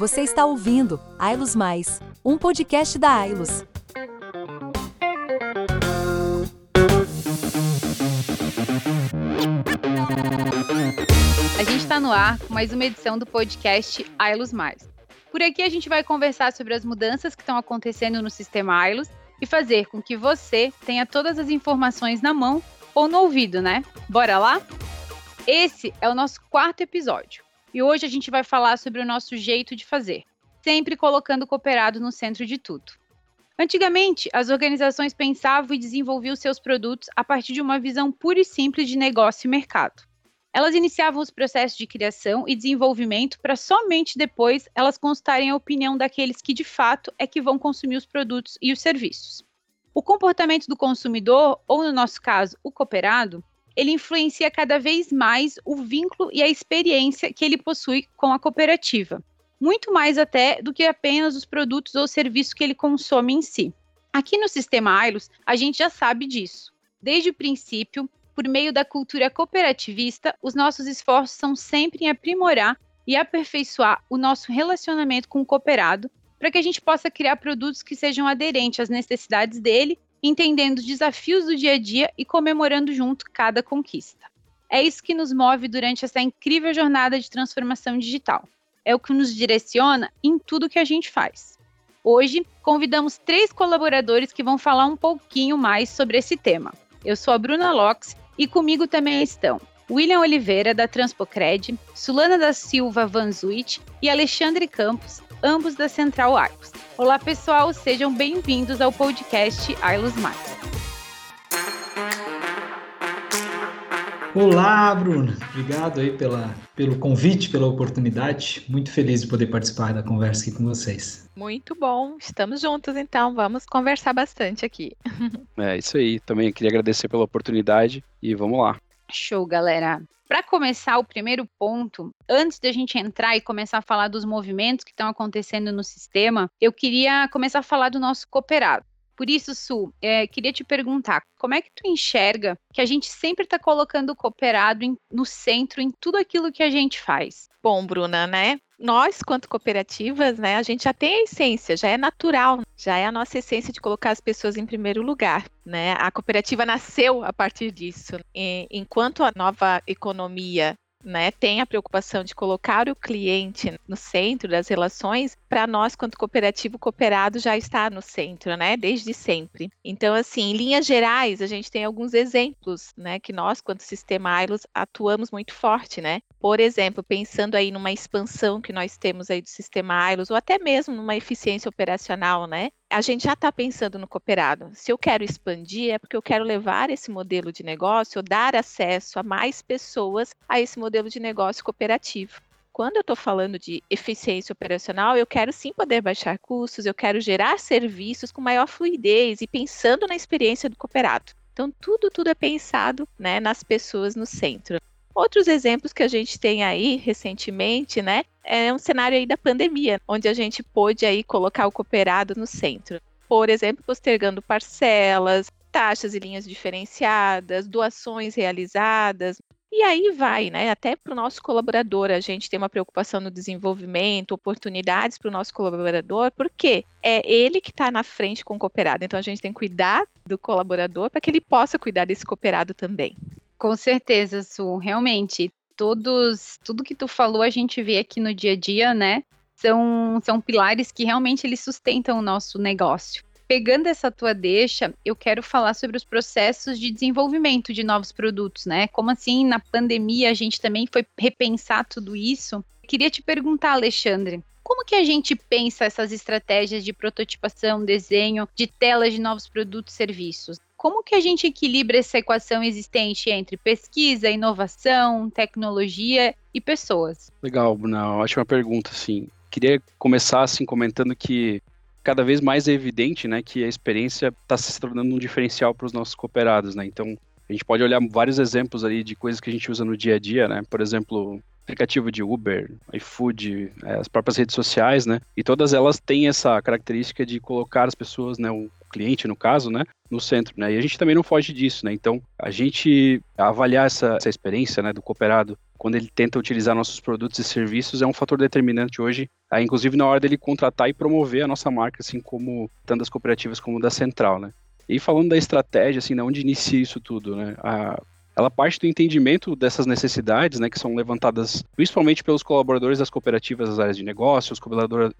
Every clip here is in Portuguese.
Você está ouvindo Ailos Mais, um podcast da Ailos. A gente está no ar com mais uma edição do podcast Ailos Mais. Por aqui a gente vai conversar sobre as mudanças que estão acontecendo no sistema Ailos e fazer com que você tenha todas as informações na mão ou no ouvido, né? Bora lá? Esse é o nosso quarto episódio e hoje a gente vai falar sobre o nosso jeito de fazer, sempre colocando o cooperado no centro de tudo. Antigamente, as organizações pensavam e desenvolviam seus produtos a partir de uma visão pura e simples de negócio e mercado. Elas iniciavam os processos de criação e desenvolvimento para somente depois elas constarem a opinião daqueles que de fato é que vão consumir os produtos e os serviços. O comportamento do consumidor, ou no nosso caso, o cooperado, ele influencia cada vez mais o vínculo e a experiência que ele possui com a cooperativa, muito mais até do que apenas os produtos ou serviços que ele consome em si. Aqui no sistema Ailos, a gente já sabe disso. Desde o princípio, por meio da cultura cooperativista, os nossos esforços são sempre em aprimorar e aperfeiçoar o nosso relacionamento com o cooperado, para que a gente possa criar produtos que sejam aderentes às necessidades dele entendendo os desafios do dia a dia e comemorando junto cada conquista. É isso que nos move durante essa incrível jornada de transformação digital. É o que nos direciona em tudo que a gente faz. Hoje, convidamos três colaboradores que vão falar um pouquinho mais sobre esse tema. Eu sou a Bruna Locks e comigo também estão William Oliveira, da Transpocred, Sulana da Silva Vanzuit e Alexandre Campos, ambos da Central Arcos. Olá, pessoal, sejam bem-vindos ao podcast Ailos Mais. Olá, Bruno. Obrigado aí pela, pelo convite, pela oportunidade. Muito feliz de poder participar da conversa aqui com vocês. Muito bom. Estamos juntos, então. Vamos conversar bastante aqui. É isso aí. Também queria agradecer pela oportunidade e vamos lá. Show, galera. Para começar o primeiro ponto, antes da gente entrar e começar a falar dos movimentos que estão acontecendo no sistema, eu queria começar a falar do nosso cooperado. Por isso, Su, é, queria te perguntar, como é que tu enxerga que a gente sempre está colocando o cooperado em, no centro em tudo aquilo que a gente faz? Bom, Bruna, né? Nós, quanto cooperativas, né, a gente já tem a essência, já é natural, já é a nossa essência de colocar as pessoas em primeiro lugar, né? A cooperativa nasceu a partir disso. E, enquanto a nova economia né, tem a preocupação de colocar o cliente no centro das relações, para nós, quanto cooperativo, cooperado já está no centro, né, desde sempre. Então, assim, em linhas gerais, a gente tem alguns exemplos, né, que nós, quanto sistema ILOS, atuamos muito forte, né. Por exemplo, pensando aí numa expansão que nós temos aí do sistema ILOS, ou até mesmo numa eficiência operacional, né, a gente já está pensando no cooperado. Se eu quero expandir, é porque eu quero levar esse modelo de negócio, dar acesso a mais pessoas a esse modelo de negócio cooperativo. Quando eu estou falando de eficiência operacional, eu quero sim poder baixar custos, eu quero gerar serviços com maior fluidez e pensando na experiência do cooperado. Então, tudo, tudo é pensado né, nas pessoas no centro. Outros exemplos que a gente tem aí recentemente, né, é um cenário aí da pandemia, onde a gente pôde aí colocar o cooperado no centro. Por exemplo, postergando parcelas, taxas e linhas diferenciadas, doações realizadas. E aí vai, né? Até para o nosso colaborador, a gente tem uma preocupação no desenvolvimento, oportunidades para o nosso colaborador, porque é ele que está na frente com o cooperado. Então a gente tem que cuidar do colaborador para que ele possa cuidar desse cooperado também. Com certeza, Su, realmente. Todos, tudo que tu falou a gente vê aqui no dia a dia, né? São, são pilares que realmente eles sustentam o nosso negócio. Pegando essa tua deixa, eu quero falar sobre os processos de desenvolvimento de novos produtos, né? Como assim na pandemia a gente também foi repensar tudo isso? Queria te perguntar, Alexandre, como que a gente pensa essas estratégias de prototipação, desenho, de telas de novos produtos e serviços? como que a gente equilibra essa equação existente entre pesquisa, inovação, tecnologia e pessoas? Legal, Bruna, ótima pergunta, sim. Queria começar assim comentando que cada vez mais é evidente, né, que a experiência está se tornando um diferencial para os nossos cooperados, né? Então, a gente pode olhar vários exemplos ali de coisas que a gente usa no dia a dia, né? Por exemplo, aplicativo de Uber, iFood, é, as próprias redes sociais, né? E todas elas têm essa característica de colocar as pessoas, né, o cliente no caso, né, no centro, né? E a gente também não foge disso, né? Então, a gente avaliar essa, essa experiência, né, do cooperado quando ele tenta utilizar nossos produtos e serviços é um fator determinante hoje, é, inclusive na hora dele contratar e promover a nossa marca, assim como tanto cooperativas como da central, né? E falando da estratégia, assim, de onde inicia isso tudo, né? A, ela parte do entendimento dessas necessidades, né, que são levantadas principalmente pelos colaboradores das cooperativas das áreas de negócio, os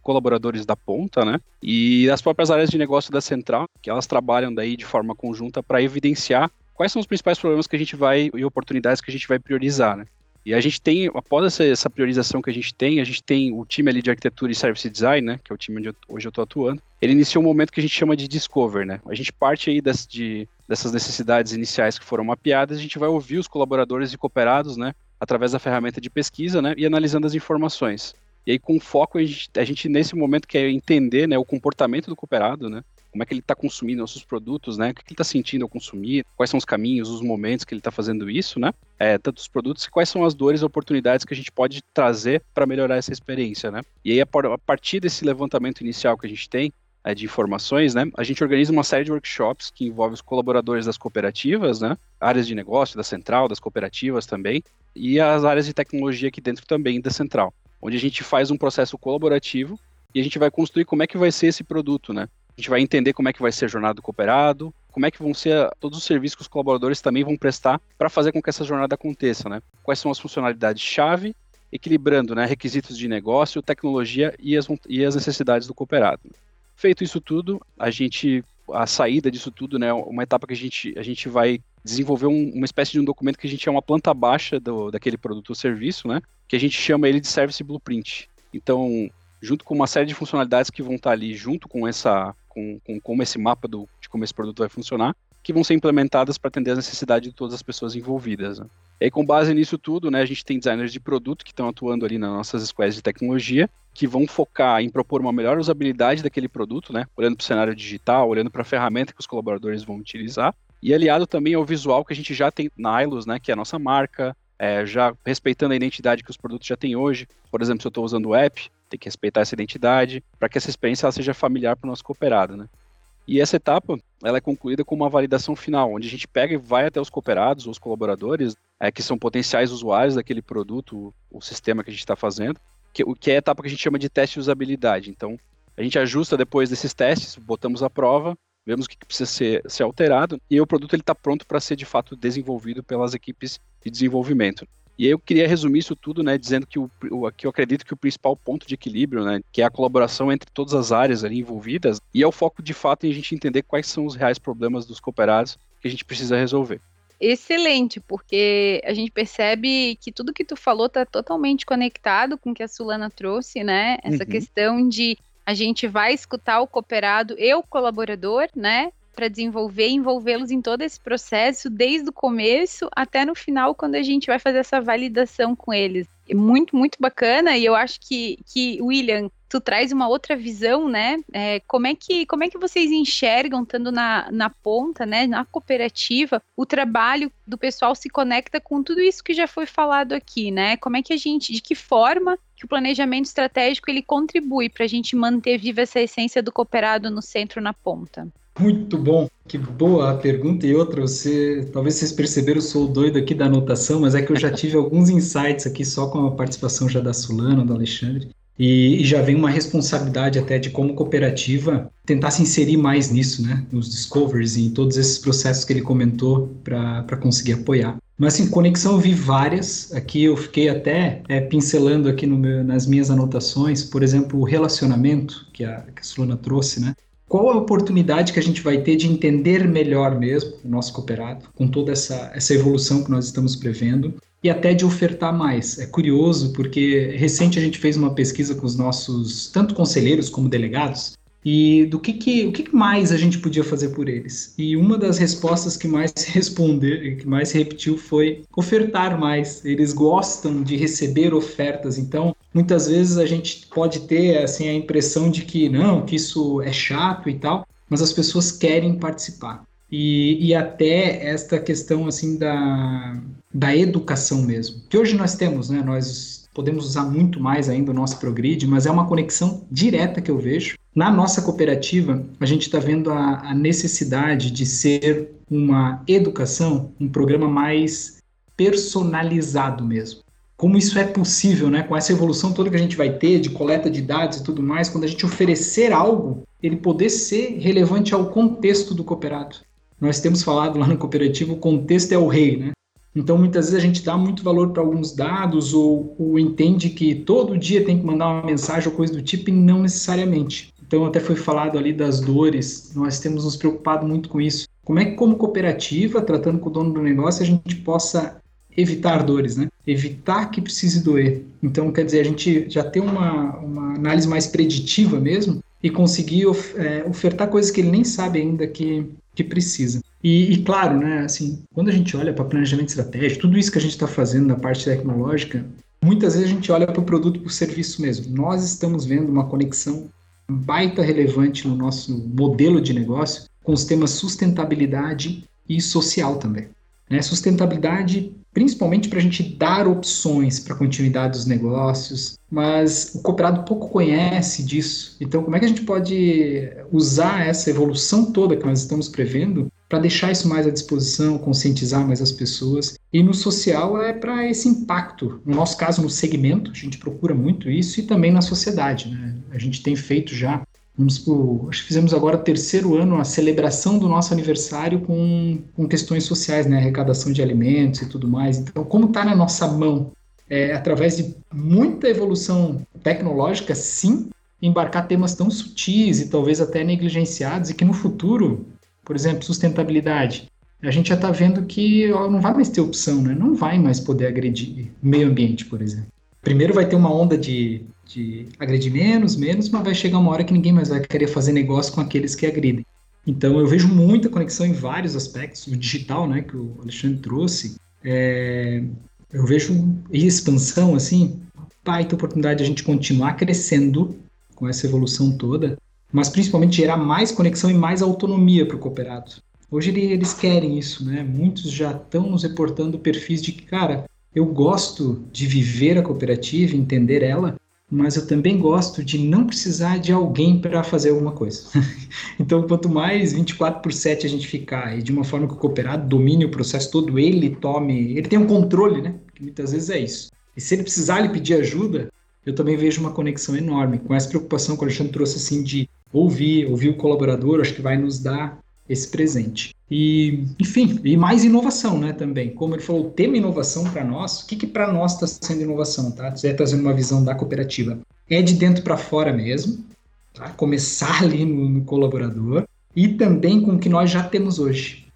colaboradores da ponta, né, e as próprias áreas de negócio da central, que elas trabalham daí de forma conjunta para evidenciar quais são os principais problemas que a gente vai e oportunidades que a gente vai priorizar, né. E a gente tem, após essa, essa, priorização que a gente tem, a gente tem o time ali de arquitetura e service design, né, que é o time onde eu, hoje eu estou atuando. Ele iniciou um momento que a gente chama de discover, né. A gente parte aí das, de, dessas necessidades iniciais que foram mapeadas, a gente vai ouvir os colaboradores e cooperados, né, através da ferramenta de pesquisa, né, e analisando as informações. E aí, com foco, a gente, a gente nesse momento quer entender, né, o comportamento do cooperado, né, como é que ele está consumindo nossos produtos, né? O que ele está sentindo ao consumir, quais são os caminhos, os momentos que ele está fazendo isso, né? É, tanto os produtos e quais são as dores e oportunidades que a gente pode trazer para melhorar essa experiência, né? E aí, a partir desse levantamento inicial que a gente tem, é, de informações, né? A gente organiza uma série de workshops que envolve os colaboradores das cooperativas, né? Áreas de negócio da central, das cooperativas também, e as áreas de tecnologia aqui dentro também da central, onde a gente faz um processo colaborativo e a gente vai construir como é que vai ser esse produto, né? A gente vai entender como é que vai ser a jornada do cooperado, como é que vão ser todos os serviços que os colaboradores também vão prestar para fazer com que essa jornada aconteça, né? Quais são as funcionalidades-chave, equilibrando né, requisitos de negócio, tecnologia e as, e as necessidades do cooperado. Feito isso tudo, a gente, a saída disso tudo, né, uma etapa que a gente, a gente vai desenvolver um, uma espécie de um documento que a gente chama planta baixa do, daquele produto ou serviço, né, que a gente chama ele de Service Blueprint. Então, junto com uma série de funcionalidades que vão estar ali junto com essa com, com como esse mapa do, de como esse produto vai funcionar, que vão ser implementadas para atender as necessidades de todas as pessoas envolvidas. Né? E aí, com base nisso tudo, né, a gente tem designers de produto que estão atuando ali nas nossas squads de tecnologia, que vão focar em propor uma melhor usabilidade daquele produto, né, olhando para o cenário digital, olhando para a ferramenta que os colaboradores vão utilizar, e aliado também ao visual que a gente já tem na Ilus, né, que é a nossa marca, é, já respeitando a identidade que os produtos já têm hoje. Por exemplo, se eu estou usando o app, tem que respeitar essa identidade para que essa experiência ela seja familiar para o nosso cooperado, né? E essa etapa ela é concluída com uma validação final, onde a gente pega e vai até os cooperados, os colaboradores, é, que são potenciais usuários daquele produto, o, sistema que a gente está fazendo, que, o que é a etapa que a gente chama de teste de usabilidade. Então, a gente ajusta depois desses testes, botamos a prova, vemos o que precisa ser, ser alterado, e o produto está pronto para ser de fato desenvolvido pelas equipes de desenvolvimento. E aí eu queria resumir isso tudo, né, dizendo que, o, o, que eu acredito que o principal ponto de equilíbrio, né, que é a colaboração entre todas as áreas ali envolvidas, e é o foco de fato em a gente entender quais são os reais problemas dos cooperados que a gente precisa resolver. Excelente, porque a gente percebe que tudo que tu falou está totalmente conectado com o que a Sulana trouxe, né? Essa uhum. questão de a gente vai escutar o cooperado e o colaborador, né? Para desenvolver envolvê-los em todo esse processo, desde o começo até no final, quando a gente vai fazer essa validação com eles. É muito, muito bacana, e eu acho que, que William, tu traz uma outra visão, né? É, como, é que, como é que vocês enxergam, estando na, na ponta, né, na cooperativa, o trabalho do pessoal se conecta com tudo isso que já foi falado aqui, né? Como é que a gente, de que forma que o planejamento estratégico ele contribui para a gente manter viva essa essência do cooperado no centro, na ponta? Muito bom, que boa a pergunta. E outra, você, talvez vocês perceberam, eu sou o doido aqui da anotação, mas é que eu já tive alguns insights aqui só com a participação já da Sulana, do Alexandre. E, e, já vem uma responsabilidade até de como cooperativa tentar se inserir mais nisso, né? Nos discoveries e em todos esses processos que ele comentou para conseguir apoiar. Mas assim, conexão eu vi várias. Aqui eu fiquei até é, pincelando aqui meu, nas minhas anotações, por exemplo, o relacionamento que a, que a Solana trouxe, né? Qual a oportunidade que a gente vai ter de entender melhor mesmo o nosso cooperado, com toda essa, essa evolução que nós estamos prevendo, e até de ofertar mais. É curioso porque recente a gente fez uma pesquisa com os nossos, tanto conselheiros como delegados, e do que, que o que mais a gente podia fazer por eles. E uma das respostas que mais responder, que mais repetiu foi ofertar mais. Eles gostam de receber ofertas, então muitas vezes a gente pode ter assim a impressão de que não, que isso é chato e tal, mas as pessoas querem participar. e, e até esta questão assim da, da educação mesmo. Que hoje nós temos, né? Nós podemos usar muito mais ainda o nosso ProGrid, mas é uma conexão direta que eu vejo. Na nossa cooperativa, a gente está vendo a, a necessidade de ser uma educação, um programa mais personalizado mesmo como isso é possível, né? Com essa evolução toda que a gente vai ter de coleta de dados e tudo mais, quando a gente oferecer algo, ele poder ser relevante ao contexto do cooperado. Nós temos falado lá no cooperativo, o contexto é o rei, né? Então, muitas vezes a gente dá muito valor para alguns dados ou, ou, entende que todo dia tem que mandar uma mensagem ou coisa do tipo e não necessariamente. Então, até foi falado ali das dores, nós temos nos preocupado muito com isso. Como é que, como cooperativa, tratando com o dono do negócio, a gente possa evitar dores, né? Evitar que precise doer. Então, quer dizer, a gente já tem uma, uma análise mais preditiva mesmo e conseguir of, é, ofertar coisas que ele nem sabe ainda que, que precisa. E, e, claro, né, assim, quando a gente olha para planejamento estratégico, tudo isso que a gente está fazendo na parte tecnológica, muitas vezes a gente olha para o produto, para o serviço mesmo. Nós estamos vendo uma conexão baita relevante no nosso modelo de negócio com os temas sustentabilidade e social também. Né? Sustentabilidade principalmente para a gente dar opções para a continuidade dos negócios, mas o cooperado pouco conhece disso. Então, como é que a gente pode usar essa evolução toda que nós estamos prevendo para deixar isso mais à disposição, conscientizar mais as pessoas? E no social é para esse impacto. No nosso caso, no segmento, a gente procura muito isso e também na sociedade. Né? A gente tem feito já Vamos pro, acho que fizemos agora o terceiro ano a celebração do nosso aniversário com, com questões sociais, né, arrecadação de alimentos e tudo mais. Então, como está na nossa mão, é, através de muita evolução tecnológica, sim, embarcar temas tão sutis e talvez até negligenciados e que no futuro, por exemplo, sustentabilidade, a gente já está vendo que ó, não vai mais ter opção, né? Não vai mais poder agredir o meio ambiente, por exemplo. Primeiro vai ter uma onda de de agredir menos, menos, mas vai chegar uma hora que ninguém mais vai querer fazer negócio com aqueles que agridem. Então eu vejo muita conexão em vários aspectos, o digital, né, que o Alexandre trouxe, é, eu vejo expansão, assim, baita oportunidade de a gente continuar crescendo com essa evolução toda, mas principalmente gerar mais conexão e mais autonomia para o cooperado. Hoje eles querem isso, né? Muitos já estão nos reportando perfis de que, cara, eu gosto de viver a cooperativa, entender ela, mas eu também gosto de não precisar de alguém para fazer alguma coisa. então, quanto mais 24 por 7 a gente ficar e de uma forma que o cooperado domine o processo todo, ele tome, ele tem um controle, né? Que muitas vezes é isso. E se ele precisar lhe pedir ajuda, eu também vejo uma conexão enorme com essa preocupação que o Alexandre trouxe assim de ouvir, ouvir o colaborador, acho que vai nos dar esse presente. E, enfim, e mais inovação, né, também. Como ele falou, o tema inovação para nós, o que, que para nós está sendo inovação, tá? Você trazendo uma visão da cooperativa. É de dentro para fora mesmo, tá? Começar ali no, no, colaborador e também com o que nós já temos hoje.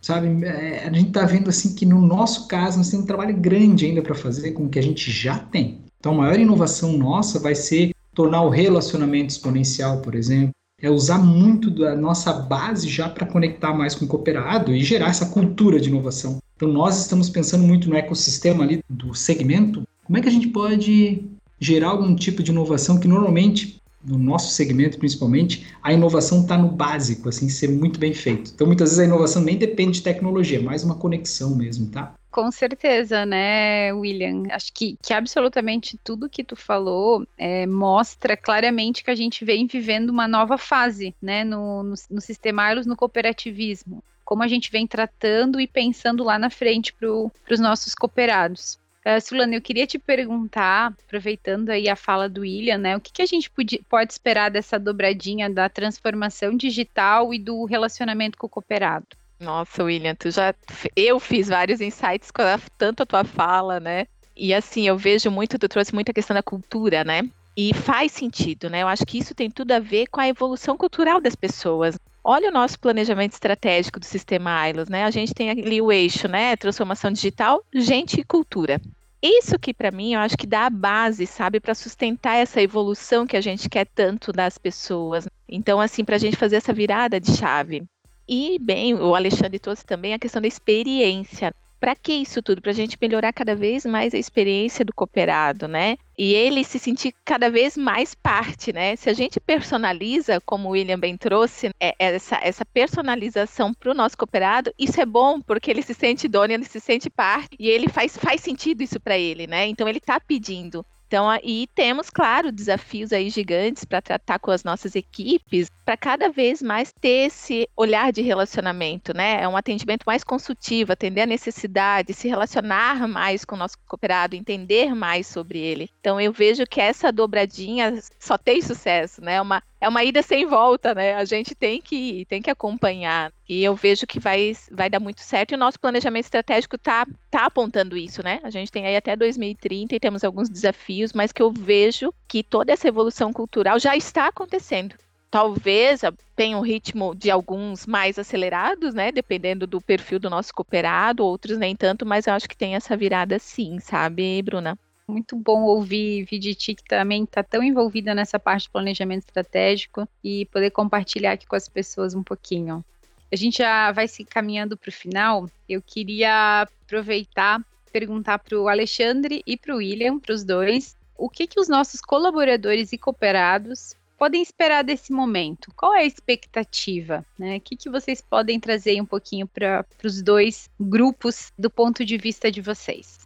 Sabe, é, a gente está vendo assim que no nosso caso nós temos um trabalho grande ainda para fazer com o que a gente já tem. Então, a maior inovação nossa vai ser tornar o relacionamento exponencial, por exemplo, é usar muito da nossa base já para conectar mais com o cooperado e gerar essa cultura de inovação. Então, nós estamos pensando muito no ecossistema ali do segmento. Como é que a gente pode gerar algum tipo de inovação que normalmente, no nosso segmento principalmente, a inovação está no básico, assim, ser muito bem feito. Então, muitas vezes a inovação nem depende de tecnologia, é mais uma conexão mesmo, tá? Com certeza, né, William? Acho que, que absolutamente tudo que tu falou é, mostra claramente que a gente vem vivendo uma nova fase, né, no, no, no sistema no cooperativismo. Como a gente vem tratando e pensando lá na frente para os nossos cooperados. Uh, Sulana, eu queria te perguntar, aproveitando aí a fala do William, né, o que, que a gente pode esperar dessa dobradinha da transformação digital e do relacionamento com o cooperado? Nossa, William, tu já. Eu fiz vários insights com a, tanto a tua fala, né? E assim, eu vejo muito, tu trouxe muita questão da cultura, né? E faz sentido, né? Eu acho que isso tem tudo a ver com a evolução cultural das pessoas. Olha o nosso planejamento estratégico do sistema ILOS, né? A gente tem ali o eixo, né? Transformação digital, gente e cultura. Isso que para mim eu acho que dá a base, sabe, para sustentar essa evolução que a gente quer tanto das pessoas. Então, assim, para a gente fazer essa virada de chave. E, bem, o Alexandre trouxe também a questão da experiência. Para que isso tudo? Para a gente melhorar cada vez mais a experiência do cooperado, né? E ele se sentir cada vez mais parte, né? Se a gente personaliza, como o William bem trouxe, é, essa, essa personalização para o nosso cooperado, isso é bom, porque ele se sente dono, ele se sente parte, e ele faz, faz sentido isso para ele, né? Então ele está pedindo. Então, aí temos, claro, desafios aí gigantes para tratar com as nossas equipes, para cada vez mais ter esse olhar de relacionamento, né? É um atendimento mais consultivo, atender a necessidade, se relacionar mais com o nosso cooperado, entender mais sobre ele. Então, eu vejo que essa dobradinha só tem sucesso, né? Uma, é uma ida sem volta, né? A gente tem que tem que acompanhar. E eu vejo que vai, vai dar muito certo. E o nosso planejamento estratégico está tá apontando isso, né? A gente tem aí até 2030 e temos alguns desafios, mas que eu vejo que toda essa evolução cultural já está acontecendo. Talvez tenha um ritmo de alguns mais acelerados, né? Dependendo do perfil do nosso cooperado, outros nem tanto, mas eu acho que tem essa virada sim, sabe, Bruna? Muito bom ouvir Viditi, que também está tão envolvida nessa parte de planejamento estratégico e poder compartilhar aqui com as pessoas um pouquinho. A gente já vai se caminhando para o final. Eu queria aproveitar perguntar para o Alexandre e para o William, para os dois, o que, que os nossos colaboradores e cooperados podem esperar desse momento? Qual é a expectativa? Né? O que, que vocês podem trazer um pouquinho para os dois grupos do ponto de vista de vocês?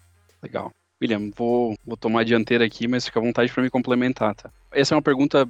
Legal. William, vou, vou tomar a dianteira aqui, mas fica à vontade para me complementar, tá? Essa é uma pergunta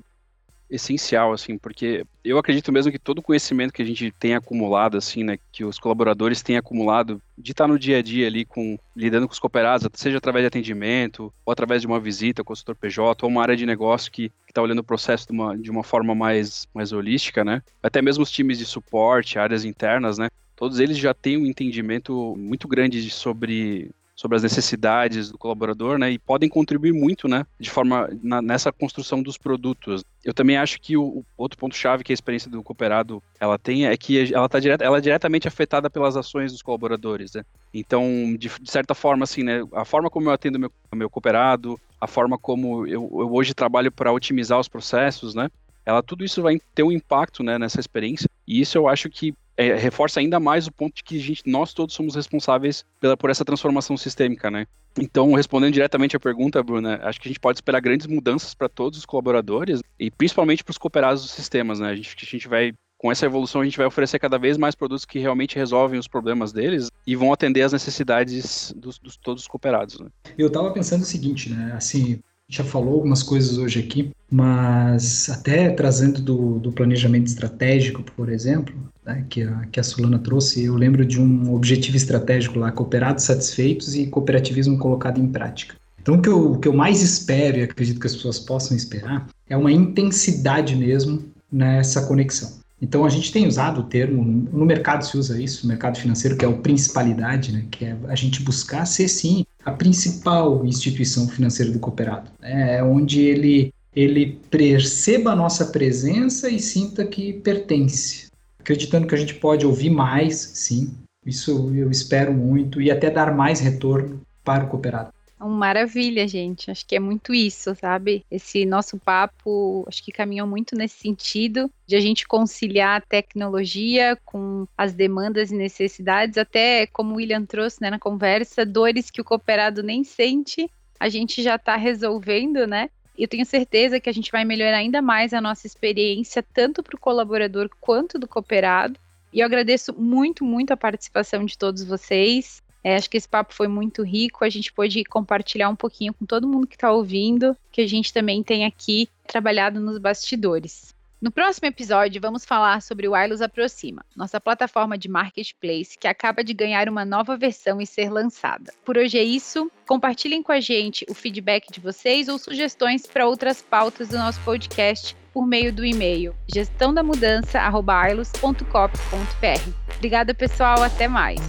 essencial, assim, porque eu acredito mesmo que todo o conhecimento que a gente tem acumulado, assim, né, que os colaboradores têm acumulado de estar no dia a dia ali com lidando com os cooperados, seja através de atendimento, ou através de uma visita com o setor PJ, ou uma área de negócio que está olhando o processo de uma, de uma forma mais, mais holística, né? Até mesmo os times de suporte, áreas internas, né? Todos eles já têm um entendimento muito grande sobre sobre as necessidades do colaborador, né, e podem contribuir muito, né, de forma na, nessa construção dos produtos. Eu também acho que o, o outro ponto chave que a experiência do cooperado ela tem é que ela tá direto, ela é diretamente afetada pelas ações dos colaboradores, né? Então, de, de, certa forma, assim, né, a forma como eu atendo meu meu cooperado, a forma como eu, eu hoje trabalho para otimizar os processos, né? Ela tudo isso vai ter um impacto, né, nessa experiência. E isso eu acho que é, reforça ainda mais o ponto de que gente, nós todos somos responsáveis pela, por essa transformação sistêmica, né? Então, respondendo diretamente à pergunta, Bruna, acho que a gente pode esperar grandes mudanças para todos os colaboradores e principalmente para os cooperados dos sistemas, né? A gente, a gente vai com essa evolução a gente vai oferecer cada vez mais produtos que realmente resolvem os problemas deles e vão atender às necessidades dos, dos todos os cooperados. Né? Eu estava pensando o seguinte, né? Assim, já falou algumas coisas hoje aqui, mas até trazendo do, do planejamento estratégico, por exemplo, né, que, a, que a Solana trouxe, eu lembro de um objetivo estratégico lá, cooperados satisfeitos e cooperativismo colocado em prática. Então, o que, eu, o que eu mais espero, e acredito que as pessoas possam esperar, é uma intensidade mesmo nessa conexão. Então a gente tem usado o termo, no mercado se usa isso, no mercado financeiro, que é o principalidade, né? que é a gente buscar ser sim a principal instituição financeira do cooperado, né? é onde ele, ele perceba a nossa presença e sinta que pertence, acreditando que a gente pode ouvir mais, sim, isso eu espero muito, e até dar mais retorno para o cooperado. Então, maravilha, gente. Acho que é muito isso, sabe? Esse nosso papo, acho que caminhou muito nesse sentido de a gente conciliar a tecnologia com as demandas e necessidades, até como o William trouxe né, na conversa, dores que o cooperado nem sente, a gente já está resolvendo, né? Eu tenho certeza que a gente vai melhorar ainda mais a nossa experiência, tanto para o colaborador quanto do cooperado. E eu agradeço muito, muito a participação de todos vocês. É, acho que esse papo foi muito rico. A gente pôde compartilhar um pouquinho com todo mundo que está ouvindo, que a gente também tem aqui trabalhado nos bastidores. No próximo episódio, vamos falar sobre o Ailos Aproxima, nossa plataforma de marketplace que acaba de ganhar uma nova versão e ser lançada. Por hoje é isso. Compartilhem com a gente o feedback de vocês ou sugestões para outras pautas do nosso podcast por meio do e-mail gestãodamudança.ailos.cop.br. Obrigada, pessoal. Até mais.